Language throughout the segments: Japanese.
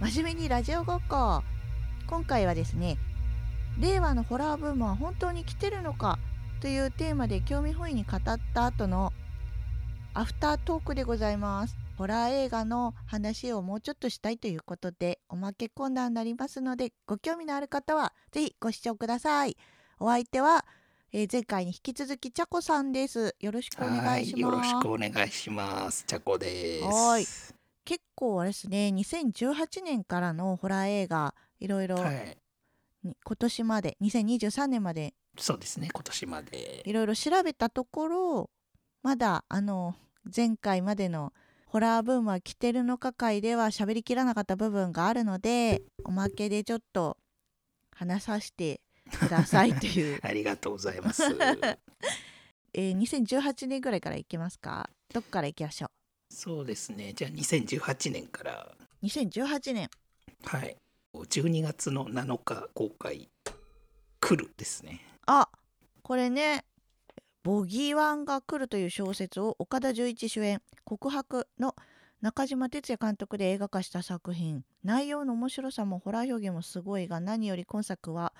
真面目にラジオごっこ。今回はですね令和のホラーブームは本当に来てるのかというテーマで興味本位に語った後のアフタートークでございます。ホラー映画の話をもうちょっとしたいということでおまけコーナーになりますのでご興味のある方はぜひご視聴ください。お相手は、えー前回に引き続きちゃこさんです。よろしくお願いします。よろしくお願いします。ちゃこです。はい結構あれですね2018年からのホラー映画いろいろはい。に今年まで2023年までそうですね。今年まで。いろいろ調べたところまだあの前回までのホラーブームは来てるのか回では喋りきらなかった部分があるのでおまけでちょっと話させてくださいという、ありがとうございます。えー2018年ぐらいからいきますか？どっからいきましょそうですね。じゃあ2018年から、う2018年はい。12月の7日公開、来るですね。あこれね「ボギーワンが来る」という小説を岡田准一主演「告白」の中島哲也監督で映画化した作品内容の面白さもホラー表現もすごいが何より今作は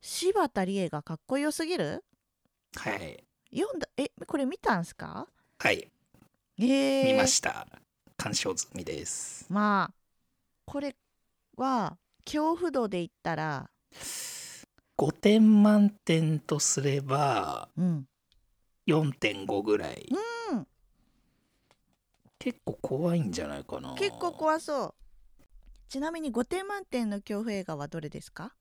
柴田理恵がかっこよすぎる？はい。読んだえこれ見たんすか？はい。えー、見ました。鑑賞済みです。まあこれは恐怖度で言ったら5点満点とすれば、うん4.5ぐらい。うん結構怖いんじゃないかな。結構怖そうちなみに5点満点の恐怖映画はどれですか？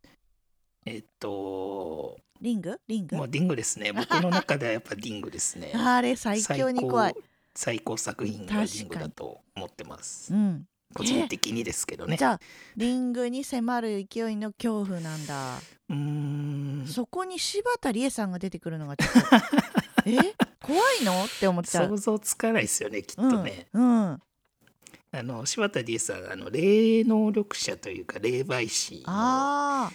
えっと、リング？リング？もうディングですね。僕の中ではやっぱディングですね。あれ最強に怖い最高作品がディングだと思ってますう。ん個人的にですけどねじ。ゃあリングに迫る勢いの恐怖なんだ、うーん。そこに柴田理恵さんが出てくるのがちょっとえ？怖いの？って思っちゃう想像つかないですよね、きっうんとね。うんあの柴田理恵さん、あの霊能力者というか霊媒師のあ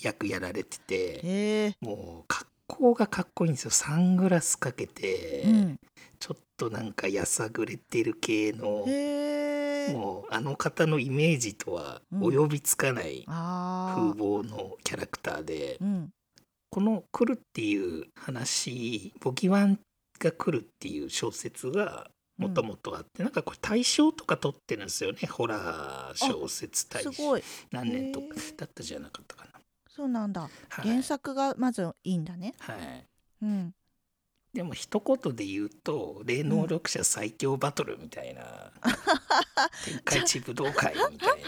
役やられてーて、もう格好がかっこいいんですよ。サングラスかけて、うんちょっとなんかやさぐれてる系の。もうあの方のイメージとは及びつかないあ風ー貌のキャラクターで、うん。この「来る」っていう話「ボギワンが来る」っていう小説がもともとあって、なんかこれ大賞とか取ってるんですよね。ホラー小説大賞。何年とかだったじゃなかったかな。そうなんだ。はい。原作がまずいいんだね。はい、うんでも一言で言うと霊能力者最強バトルみたいな、天下一武道会みたい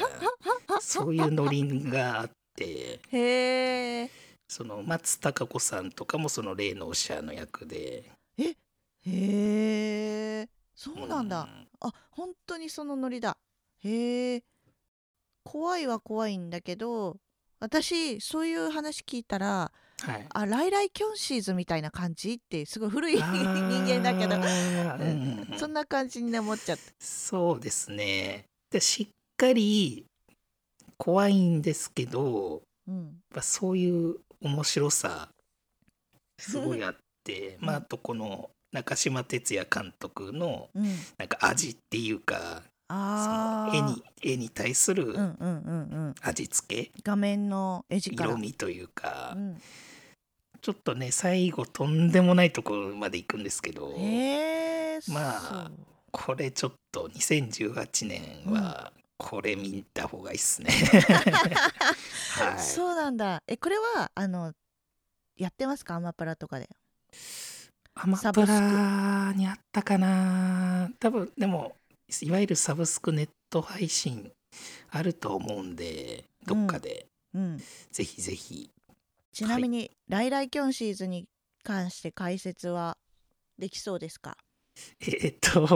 なそういうノリがあってへえその松たか子さんとかもその霊能者の役で。へえそうなんだ、あ本当にそのノリだ。へえ怖いは怖いんだけど私そういう話聞いたらはい。あライライキョンシーズみたいな感じってすごい古い人間だけど。うんうんうん。そんな感じに思っちゃった。そうですね。でしっかり怖いんですけどうん。やっぱそういう面白さすごいあって。まああとこの中島哲也監督のうん。なんか味っていうかそあー。の絵に絵に対するうんうんうんうん。味付け、画面の絵力。色味というか、うんちょっとね最後とんでもないところまで行くんですけどへえまあこれちょっと2018年はこれ見た方がいいっすね。はい、そうなんだ。えこれはあのやってますか？アマプラとかで。アマプラにあったかな。多分でもいわゆるサブスクネット配信あると思うんでどっかで、うん。ぜひぜひちなみに、ライライキョンシーズに関して解説はできそうですか？えーっと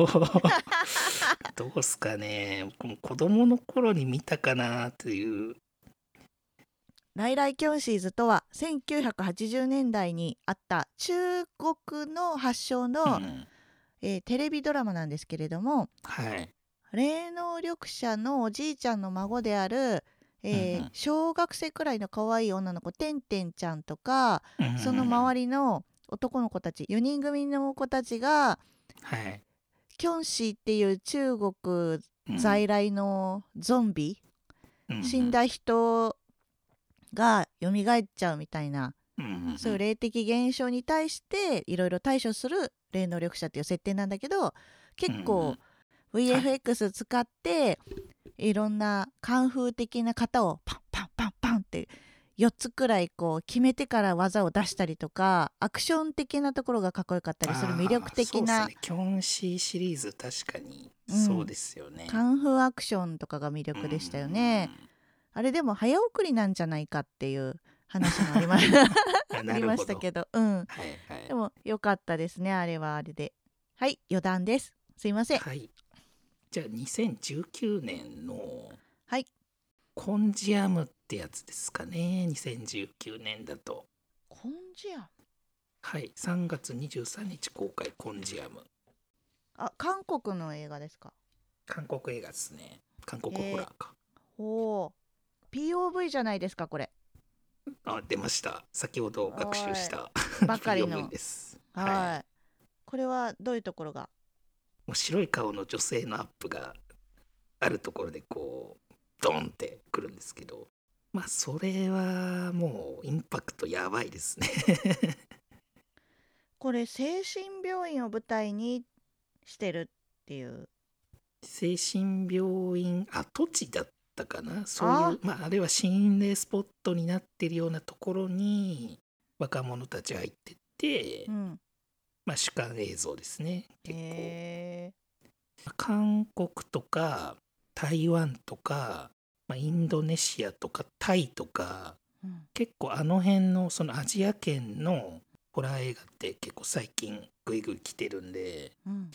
どうすかね。子供の頃に見たかなという。ライライキョンシーズとは1980年代にあった中国の発祥の、うん。えーテレビドラマなんですけれどもはい。霊能力者のおじいちゃんの孫である、えーうんうん。小学生くらいの可愛い女の子てんてんちゃんとかうんその周りの男の子たち4人組の子たちがはい。キョンシーっていう中国うん在来のゾンビうん死んだ人が蘇っちゃうみたいな、うんそういう霊的現象に対していろいろ対処する霊能力者っていう設定なんだけど結構 VFX 使っていろんなカンフー的な型をパンパンパンパンって4つくらいこう決めてから技を出したりとかアクション的なところがかっこよかったりする魅力的なあーそうですね、キョンシーシリーズ確かにそうですよね、カンフーアクションとかが魅力でしたよね。あれでも早送りなんじゃないかっていう話もありました けど、うん。はいはいでも良かったですね、あれはあれで。はい、余談です。すいません。はい。じゃあ2019年のはい。コンジアムってやつですかね。2019年だと。コンジアム？はい。3月23日公開コンジアム。あ、韓国の映画ですか？韓国映画ですね。韓国ホラーか。おお。POV じゃないですか、これ。あ、出ました。先ほど学習したばかりの POV です。はい。はい。これはどういうところが白い顔の女性のアップがあるところでこうドンってくるんですけどまあそれはもうインパクトやばいですね。これ精神病院を舞台にしてるっていう。精神病院跡地だったかな？そういうまああれは心霊スポットになってるようなところに若者たち入ってって、うんまあ主観映像ですね。結構、へ韓国とか台湾とか、まあ、インドネシアとかタイとかーうん。結構あの辺のそのアジア圏のホラー映画って結構最近グイグイ来てるんでうん。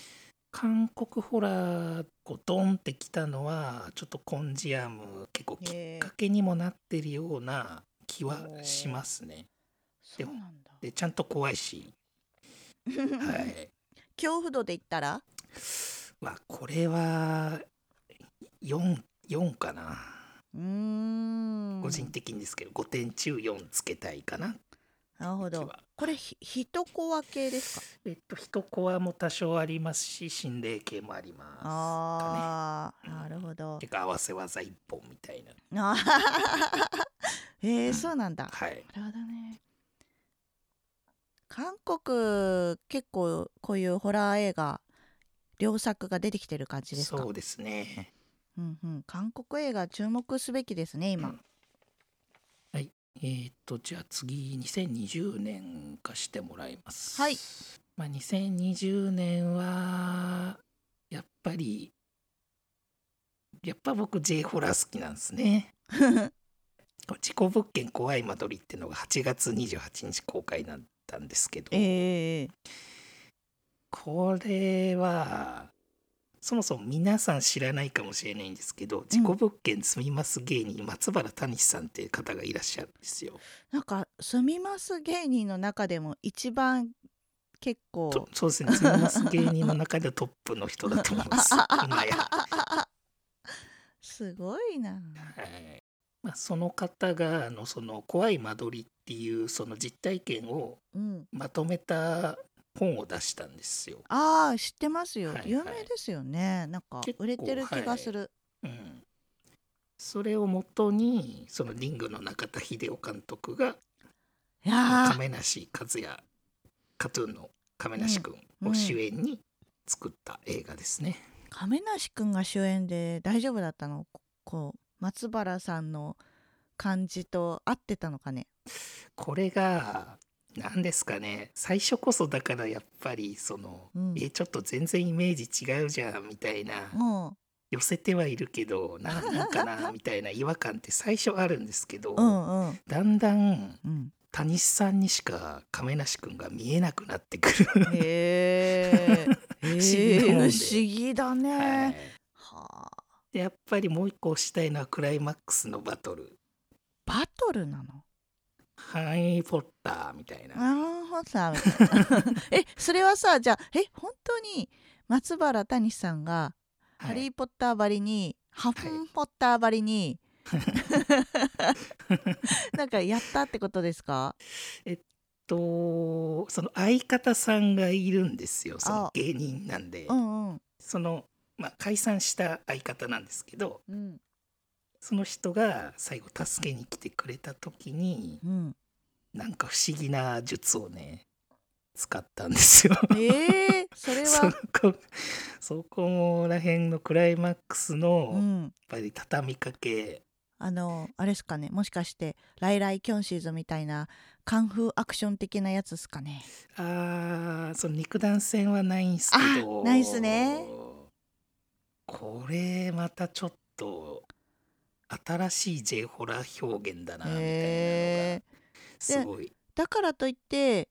韓国ホラーこうドンってきたのはちょっとコンジアム結構きっかけにもなってるような気はしますね。そうなんだ。でちゃんと怖いし、はい、恐怖度で言ったらまあこれは 4, 4かな。うーん。個人的にですけど5点中4つけたいかな。なるほど。これひ一コア系ですか？えっと一コアも多少ありますし心霊系もありますかああ、ねなるほど。ね。てか合わせ技一本みたいな。あーえー、そうなんだ。はい。なるほどね。韓国結構こういうホラー映画良作が出てきてる感じですか？そうですね。うんうん、韓国映画注目すべきですね今、うん。はい。えーっとじゃあ次2020年化してもらいます。はい。まあ2020年はやっぱりやっぱ僕 J ホラー好きなんですね。事故物件怖い間取りっていうのが8月28日公開だったんですけど、ええこれはそもそも皆さん知らないかもしれないんですけど、事故物件住みます芸人松原谷さんっていう方がいらっしゃるんですよ。なんか住みます芸人の中でも一番結構とそうですね。住みます芸人の中ではトップの人だと思います。今や。すごいな。はい。まあ、その方があのその怖い間取りっていうその実体験をうん。まとめた本を出したんですよ。ああ知ってますよ、はいはい。有名ですよね。なんか売れてる気がする、うん、それをもとにそのリングの中田秀夫監督が亀梨和也カトゥーンの亀梨君をうん主演に作った映画ですね。亀梨くんが主演で大丈夫だったの？ここう松原さんの感じと合ってたのかね？これが何ですかね。最初こそだからやっぱりその、うん。えちょっと全然イメージ違うじゃんみたいな、うん。寄せてはいるけどななんかなみたいな違和感って最初あるんですけど、うんうん。だんだんうん。谷さんにしか亀梨君が見えなくなってくる。へえ 不思議だね、はい。やっぱりもう一個推したいのはクライマックスのバトル。バトルなの「ハリー・ポッター」みたいな。あーほさみたいな。えそれはさじゃあえ本当に松原谷さんが「ハリー・ポッター」ばりに「ハフン・ポッター」ばりに、なんかやったってことですか？とその相方さんがいるんですよそのあ。芸人なんで、うんうん。その、まあ、解散した相方なんですけど。うんその人が最後助けに来てくれた時にうん。なんか不思議な術をね使ったんですよ。えー、それ そはこそこら辺のクライマックスのやっうんぱり畳みかけ。あのあれですかねもしかしてライライキョンシーズみたいなカンフーアクション的なやつですかね？あーその肉弾戦はないんすけど。あないっすね。これまたちょっと新しい J ホラー表現だなみたいなのがへすごい。だからといって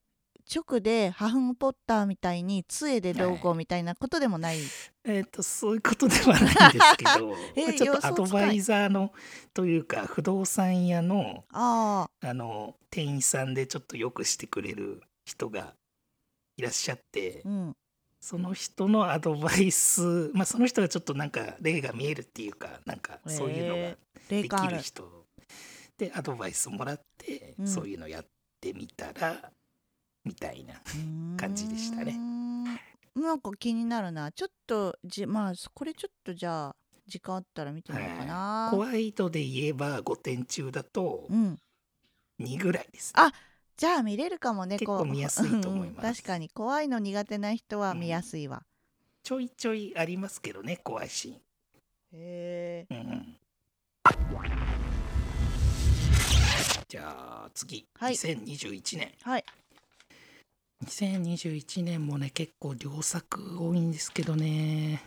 直でハフンポッターみたいに杖でどうこうみたいなことでもない、えっ、とそういうことではないんですけど えまあちょっとアドバイザーのというか不動産屋のああの店員さんでちょっとよくしてくれる人がいらっしゃってあうんその人のアドバイスまあその人がちょっとなんか例が見えるっていうかなんかそういうのができる人でアドバイスもらって、うん。そういうのやってみたらみたいな感じでしたね。ねなんか気になるな。ちょっとじまあこれちょっとじゃあ時間あったら見てみようかな、怖い。度で言えば5点中だとうん。2ぐらいです、あじゃあ見れるかもね結構見やすいと思います。うん確かに怖いの苦手な人は見やすいわ、ちょいちょいありますけどね怖いシへえー。ン、うんうん、じゃあ次、はい。2021年。はい。2021年もね結構良作多いんですけどね。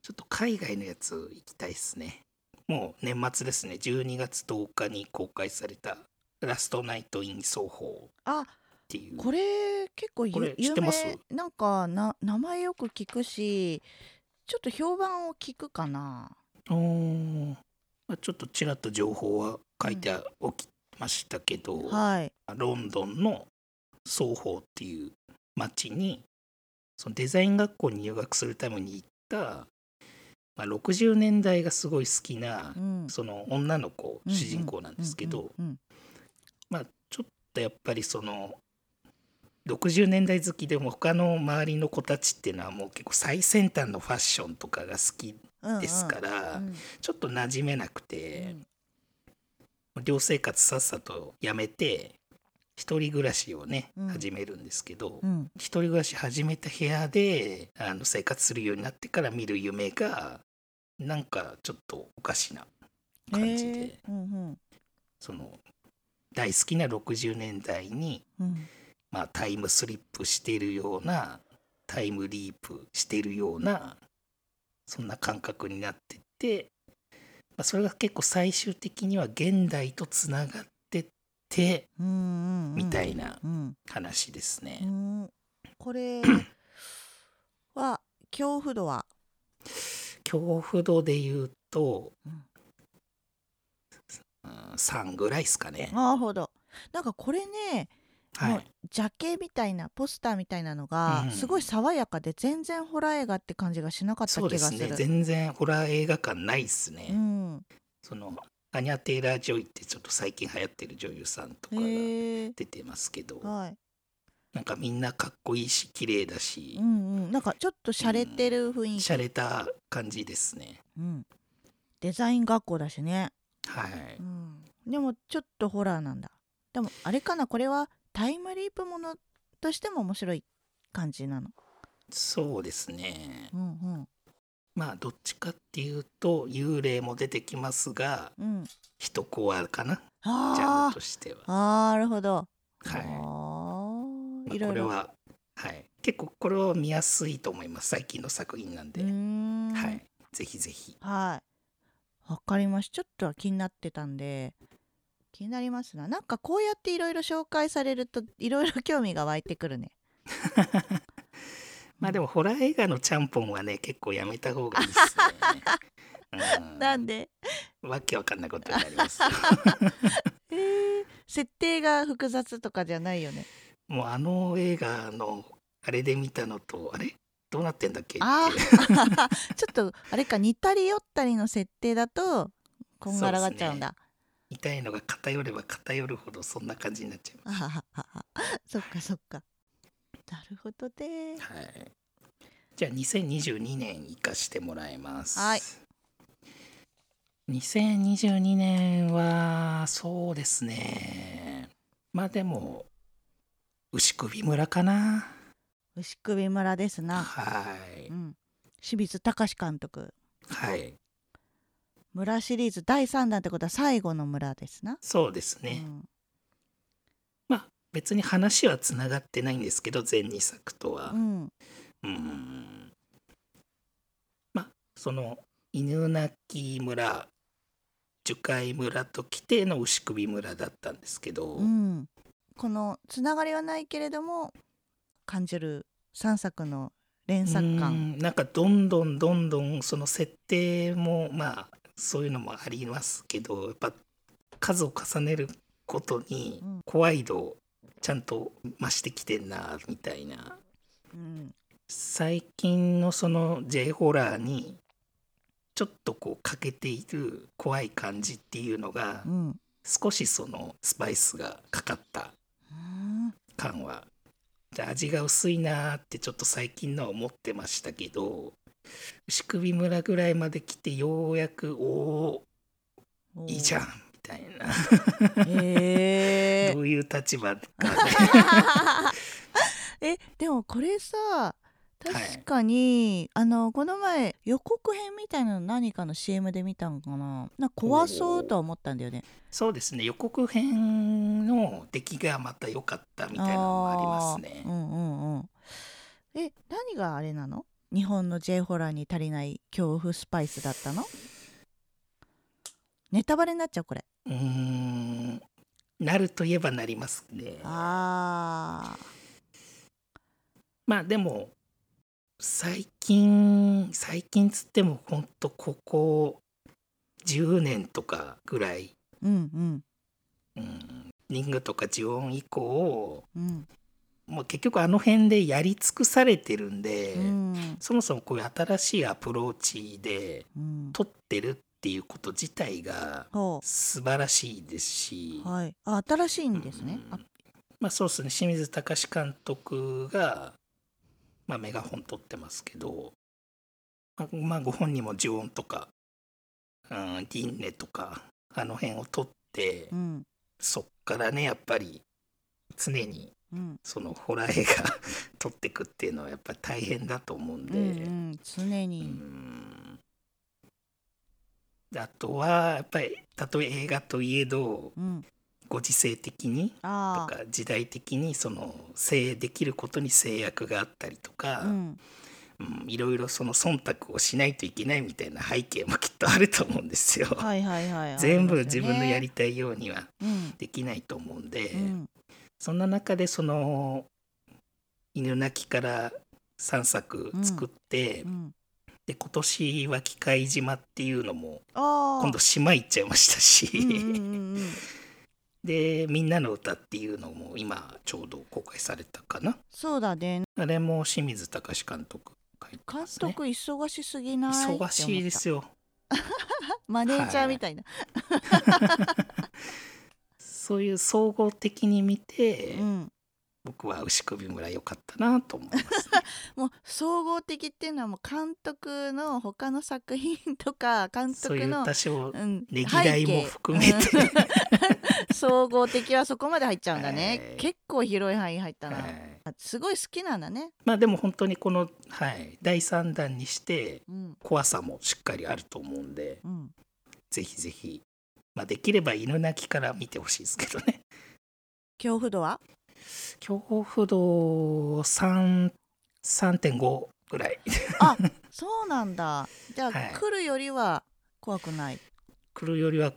ちょっと海外のやつ行きたいですね。もう年末ですね。12月10日に公開された「ラストナイト・イン・奏法」あっていう。これ結構ゆこれ知っ有てます？名。なんかな名前よく聞くしちょっと評判を聞くかな。おあちょっとちらっと情報は書いておきましたけど、はい。ロンドンのソーホーっていう町にそのデザイン学校に入学するために行った、まあ、60年代がすごい好きなうん。その女の子うん主人公なんですけど、うんうんまあちょっとやっぱりその60年代好きでも他の周りの子たちっていうのはもう結構最先端のファッションとかが好きですから、うんちょっと馴染めなくうて、ん寮生活さっさとやめて一人暮らしをね、うん。始めるんですけど、うん。一人暮らし始めた部屋であの生活するようになってから見る夢がなんかちょっとおかしな感じで、へえうんうん。その大好きな60年代に、うん。まあ、タイムスリップしているようなタイムリープしているようなそんな感覚になってって、まあ、それが結構最終的には現代とつながってってみたいなうん。話ですね。うん。これは恐怖度は？恐怖度で言うと、うんうん、3ぐらいですかね。なるほど。なんかこれねはい、ジャケみたいなポスターみたいなのがうん。すごい爽やかで全然ホラー映画って感じがしなかったそうで気がする。すね。全然ホラー映画感ないっすね。うん、そのアニャ・テイラー・ジョイってちょっと最近流行ってる女優さんとかが出てますけど、はい、なんかみんなかっこいいし綺麗だし。う、んうん、なんかちょっと洒落てる雰囲気、洒落た感じですね。うん、デザイン学校だしね、はい、うん、でもちょっとホラーなんだ。でもあれかなこれはタイムリープものとしても面白い感じなの。そうですね。うんまあどっちかっていうと幽霊も出てきますがうん。うん人コアかな。ジャンあルとしては。あなるほど。はい。いろいろこれは、はい、結構これは見やすいと思います。最近の作品なんで、はい、ぜひぜひ。はい。わかります。ちょっとは気になってたんで、気になりますな。なんかこうやっていろいろ紹介されると、いろいろ興味が湧いてくるね。まあでもホラー映画のちゃんぽんはね結構やめた方がいいですね、うん、なんで、わけわかんないことになります えー設定が複雑とかじゃないよね。もうあの映画のあれで見たのとあれ？どうなってんだっけ ちょっとあれか似たり寄ったりの設定だとこんがらがっちゃうんだ。痛いのが偏れば偏るほどそんな感じになっちゃいます そっかそっか。なるほどね。はい。じゃあ2022年生かしてもらいます。はい。2022年はそうですねまあでも牛首村かな牛首村ですな、はい。うん、清水隆監督。はい。村シリーズ第3弾ってことは最後の村ですな、そうですね、うん。まあ別に話はつながってないんですけど全2作とは。うん。うん。まあその犬鳴村樹海村と来ての牛首村だったんですけど、うん、このつながりはないけれども感じる3作の連作う感んなんかどんどんどんどんその設定もまあそういうのもありますけどやっぱ数を重ねることにうん。怖い度をちゃんと増してきてんなみたいな。うん。最近のその J ホラーにちょっとこう欠けている怖い感じっていうのがうん。少しそのスパイスがかかったうん。感は味が薄いなーってちょっと最近のは思ってましたけど牛首村ぐらいまで来てようやくおおいいじゃんみたいな。へ どういう立場かね。えでもこれさ確かに、あのこの前予告編みたいなの何かの CM で見たんかな。なんか怖そうとは思ったんだよね。そうですね。予告編の出来がまた良かったみたいなのもありますね。うんうんうん。え何があれなの？日本の J ホラーに足りない恐怖スパイスだったの？ネタバレになっちゃうこれ。うーん。なるといえばなりますね。あまあでも最近最近つってもほんとここ10年とかぐらい、ーうんうん。うん、リングとかジオン以降うん。もう結局あの辺でやり尽くされてるんで、うん。そもそもこういう新しいアプローチでうん。撮ってるっていうこと自体がほ素晴らしいですし、うはい。あ新しいんですね。あまあそうですね。清水隆監督が、まあ、メガホン撮ってますけど、まあ、まあご本人もジオンとか、うん、ディンネとかあの辺を撮って、うん。そっからねやっぱり常にうん。そのホラー映画 撮ってくっていうのはやっぱり大変だと思うんで。うんうん。常うにあとはやっぱりたとえ映画といえどうんご時世的にとあか時代的にその制できることに制約があったりとか、あうん。うんいろいろその忖度をしないといけないみたいな背景もきっとあると思うんですよ。はいはいはい全部自分のやりたいようにはうんできないと思うんで、うん。そんな中でその犬鳴きから3作作って、うん。で今年は機械島っていうのも今度島行っちゃいましたし、うんうんうんうんで「みんなの歌っていうのも今ちょうど公開されたかな？そうだね。あれも清水隆監督書いて監ますね督忙しすぎない？忙しいですよ。マネージャーみたいな、そういう総合的に見て、うん、僕は牛首村良かったなと思います、ね、もう総合的っていうのはもう監督の他の作品とか 監督の多少うんねぎらいも含めて。総合的はそこまで入っちゃうんだね、はい。結構広い範囲入ったな、はい。すごい好きなんだね。まあでも本当にこの、はい、第3弾にしてうん。怖さもしっかりあると思うんでうん。ぜひぜひ、まあ、できれば犬鳴きから見てほしいですけどね。恐怖度は？恐怖度3 3.5ぐらい。あそうなんだ。じゃあ、はい。来るよりは怖くない。来るよりは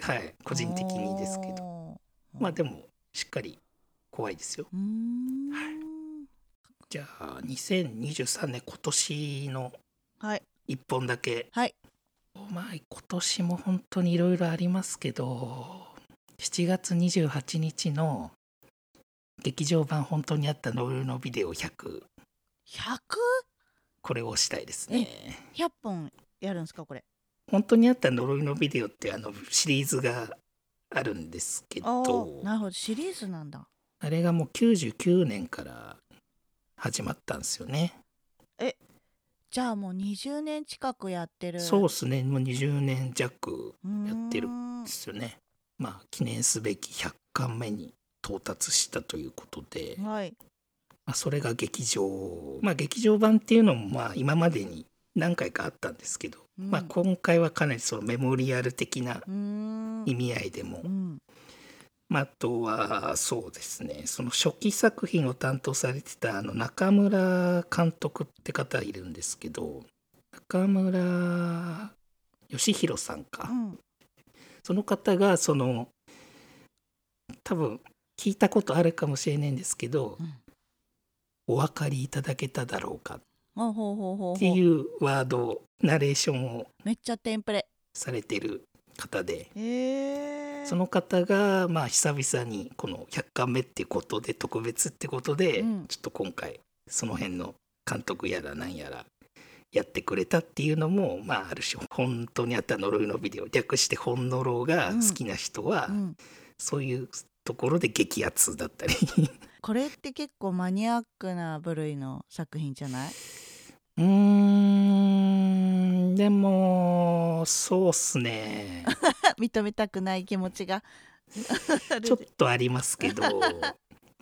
はい個人的にですけど。どまあでもしっかり怖いですよ。うーん。じゃあ2023年今年のはい。1本だけ。はい。まあ今年も本当にいろいろありますけど7月28日の劇場版本当にあったノルのビデオ100100 100?100 これをしたいですね。本やるんですかこれ？本当にあった呪いのビデオってあのシリーズがあるんですけあどーなるほど。シリーズなんだ。あれがもう99年から始まったんですよね。じゃあもう20年近くやってる。そうですね。もう20年弱やってるんですよね。まあ記念すべき100巻目に到達したということで、はい。まあ、それが劇場まあ劇場版っていうのもまあ今までに何回かあったんですけど、うん。まあ今回はかなりそのメモリアル的な意味合いでも、うん。まあ、あとはそうですねその初期作品を担当されてたあの中村監督って方いるんですけど中村義弘さんか、うん。その方がその多分聞いたことあるかもしれないんですけど、うん。お分かりいただけただろうか。っていうワードナレーションをめっちゃテンプレ。されてる方でその方がまあ久々にこの100巻目っていうことで特別ってことで、うん。ちょっと今回その辺の監督やらなんやらやってくれたっていうのもまあある種本当にあった呪いのビデオ略して本呪が好きな人は、うん、そういうところで激アツだったり。これって結構マニアックな部類の作品じゃない？うーんでもそうっすね。認めたくない気持ちが。ちょっとありますけど。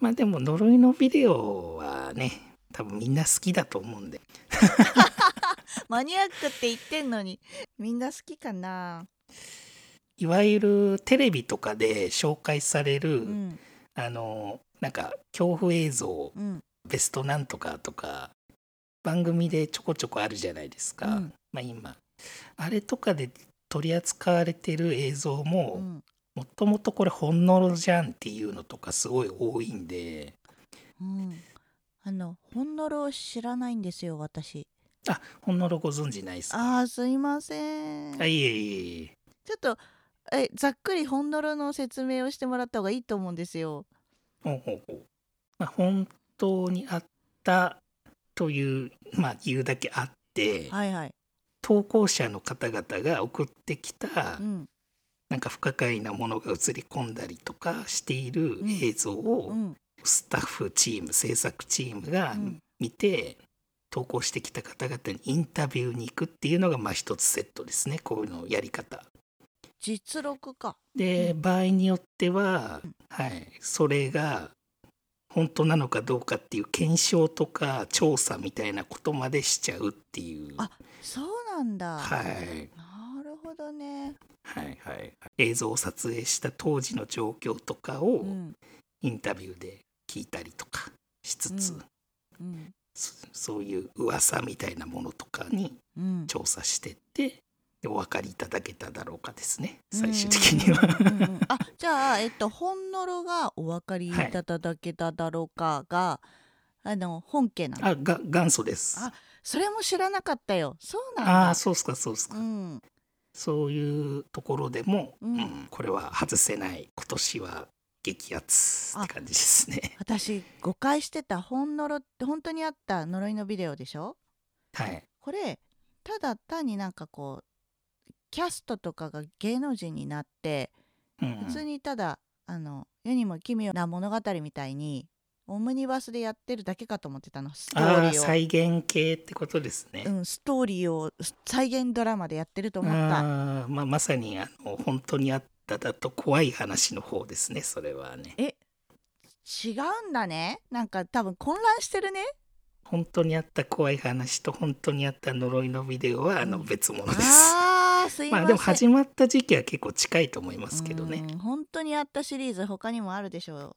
まあでも呪いのビデオはね多分みんな好きだと思うんで。マニアックって言ってんのにみんな好きかな？いわゆるテレビとかで紹介される、うん。あのなんか恐怖映像うん。ベストなんとかとか番組でちょこちょこあるじゃないですか、うん。まあ今。あれとかで取り扱われてる映像うもん。もともとこれ本物じゃんっていうのとかすごい多いんで。うん。あの本ノを知らないんですよ私。あ本物ご存知ないですか？あーすいません。あいえいえいえ。ちょっとえざっくり本ノの説明をしてもらった方がいいと思うんですよ。ほうほうほう。まあ、本当にあったという、まあ、言うだけあって、はいはい。投稿者の方々が送ってきた、うん。なんか不可解なものが映り込んだりとかしているうん。映像をうん。スタッフチーム制作チームがうん。見て、投稿してきた方々にインタビューに行くっていうのがまあ一つセットですねこういうのやり方。実録か。で、うん。場合によっては、うん。はい、それが本当なのかどうかっていう検証とか調査みたいなことまでしちゃうっていう。あそうなんだ、はい。なるほどね。はいはい、映像を撮影した当時の状況とかをうん。インタビューで聞いたりとかしつつ、うん。うん。そそういう噂みたいなものとかにうん。調査してってでお分かりいただけただろうかですね最終的には。あじゃあえっと本ノロがお分かりいただけただろうかが、あの本家なのあが元祖です。あそれも知らなかったよ。そうなんあだ。あそうっすかそうっすか、うん。そういうところでも、うん。うんこれは外せない今年は激アツって感じですね。私誤解してた本ノロって本当にあった呪いのビデオでしょ？はい、これただ単になんかこうキャストとかが芸能人になってうん普通にただあの世にも奇妙な物語みたいにオムニバスでやってるだけかと思ってたの。ストーああリーを。再現系ってことですね。うん、ストーリーを再現ドラマでやってると思った。あーまあ、まさにあの本当にあっただと怖い話の方ですねそれはね。違うんだね。なんか多分混乱してるね。本当にあった怖い話と本当にあった呪いのビデオはあのうん別物です、すいません、まあでも始まった時期は結構近いと思いますけどね。うん本当にあったシリーズ他にもあるでしょう。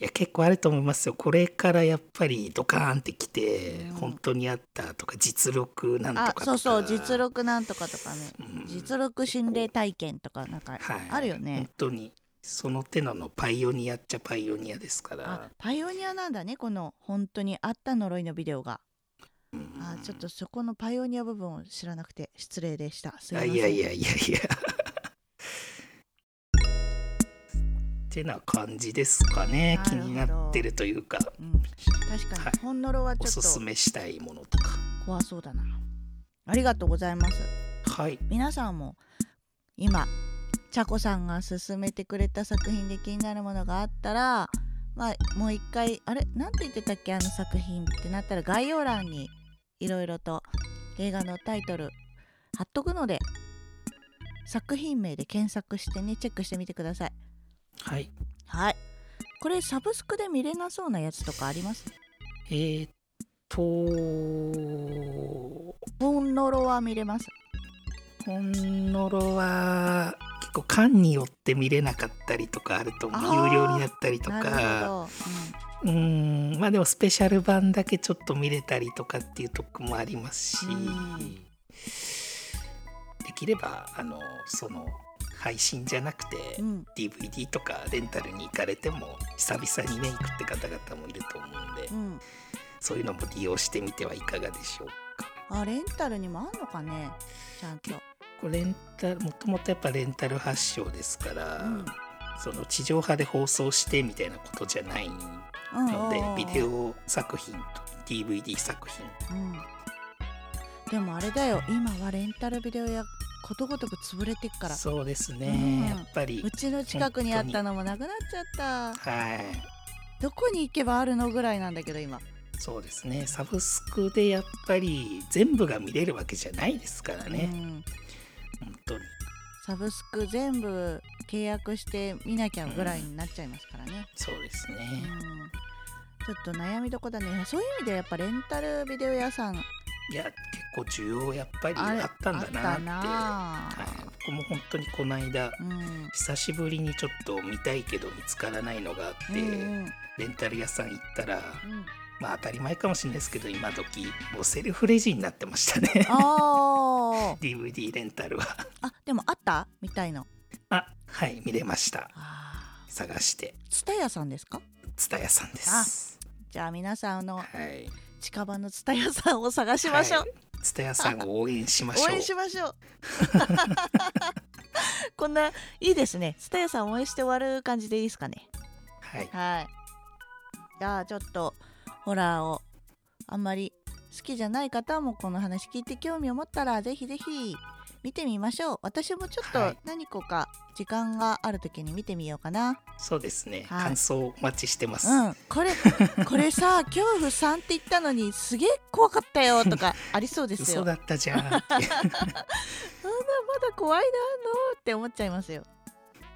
いや結構あると思いますよ。これからやっぱりドカーンってきて、うん。本当にあったとか実録なんとかとか。あそうそう実録なんとかとかね。うん。実録心霊体験とかなんかはい、あるよね。本当にその手ののパイオニアっちゃパイオニアですかあら、パイオニアなんだねこの本当にあった呪いのビデオが。うんあちょっとそこのパイオニア部分を知らなくて失礼でした。すいません。あいやいやいやいや。ってな感じですかね。気になってるというか。うん、確かはい。に本ノロはおちょっすすとめしたいものとか。怖そうだな。ありがとうございます。はい。皆さんも今ちゃこさんが勧めてくれた作品で気になるものがあったらまあもう一回あれ？なんて言ってたっけ？あの作品ってなったら概要欄にいろいろと映画のタイトル貼っとくので作品名で検索してねチェックしてみてください。はい。はい。これサブスクで見れなそうなやつとかあります？えー、っとホンノロは見れます。ほんのろは結構間によって見れなかったりとかあると有料になったりとなるかほうーん。まあでもスペシャル版だけちょっと見れたりとかっていうとこもありますし。うんできればあのその配信じゃなくて、ど、うん。うん DVD とかレンタルに行かれても久々にね行くって方々もいると思うんで、うん、そういうのも利用してみてはいかがでしょうか。あレンタルにもあんのかね？ちゃんと、これレンタルもともとやっぱレンタル発祥ですから、うん。その地上波で放送してみたいなことじゃないうんので、うんビデオ作品と DVD 作品。うん。でもあれだよ。今はレンタルビデオ屋ことごとく潰れてっから。そうですね、うん。やっぱりうちの近くにあったのもなくなっちゃった。はい。どこに行けばあるのぐらいなんだけど今。そうですね。サブスクでやっぱり全部が見れるわけじゃないですからね、うん、本当にサブスク全部契約して見なきゃぐらいになっちゃいますからね、そうですね、うん。ちょっと悩みどこだね。そういう意味でやっぱレンタルビデオ屋さん。いや結構需要やっぱりあったんだなって。な。はい、僕も本当にこの間うん。久しぶりにちょっと見たいけど見つからないのがあって、うんうん。レンタル屋さん行ったらうんまあ当たり前かもしれないですけど今時もうセルフレジになってましたね。あー。DVD レンタルは。あでもあった？みたいのあはい見れました。あ探して。ツタヤさんですか？蔦屋さんです。じゃあ皆さんあのはい。近場のツタヤさんを探しましょう、蔦屋さんを応援しましょう。応援しましょう。こんないいですね。ツタヤさん応援して終わる感じでいいですかね？はい。はい。じゃあちょっとホラーをあんまり好きじゃない方もこの話聞いて興味を持ったらぜひぜひ見てみましょう。私もちょっとはい。何個か時間がある時に見てみようかな、そうですね、はい感想お待ちしてます、うん。これ これさ恐怖3って言ったのにすげえ怖かったよとかありそうですよ。嘘だったじゃんまだ まだ怖いなのって思っちゃいますよ。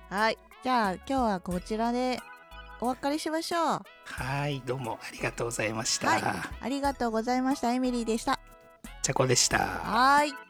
はい。じゃあ今日はこちらでお別れしましょう。はいどうもありがとうございました、はいありがとうございました。エミリーでした。チャコでした。はーい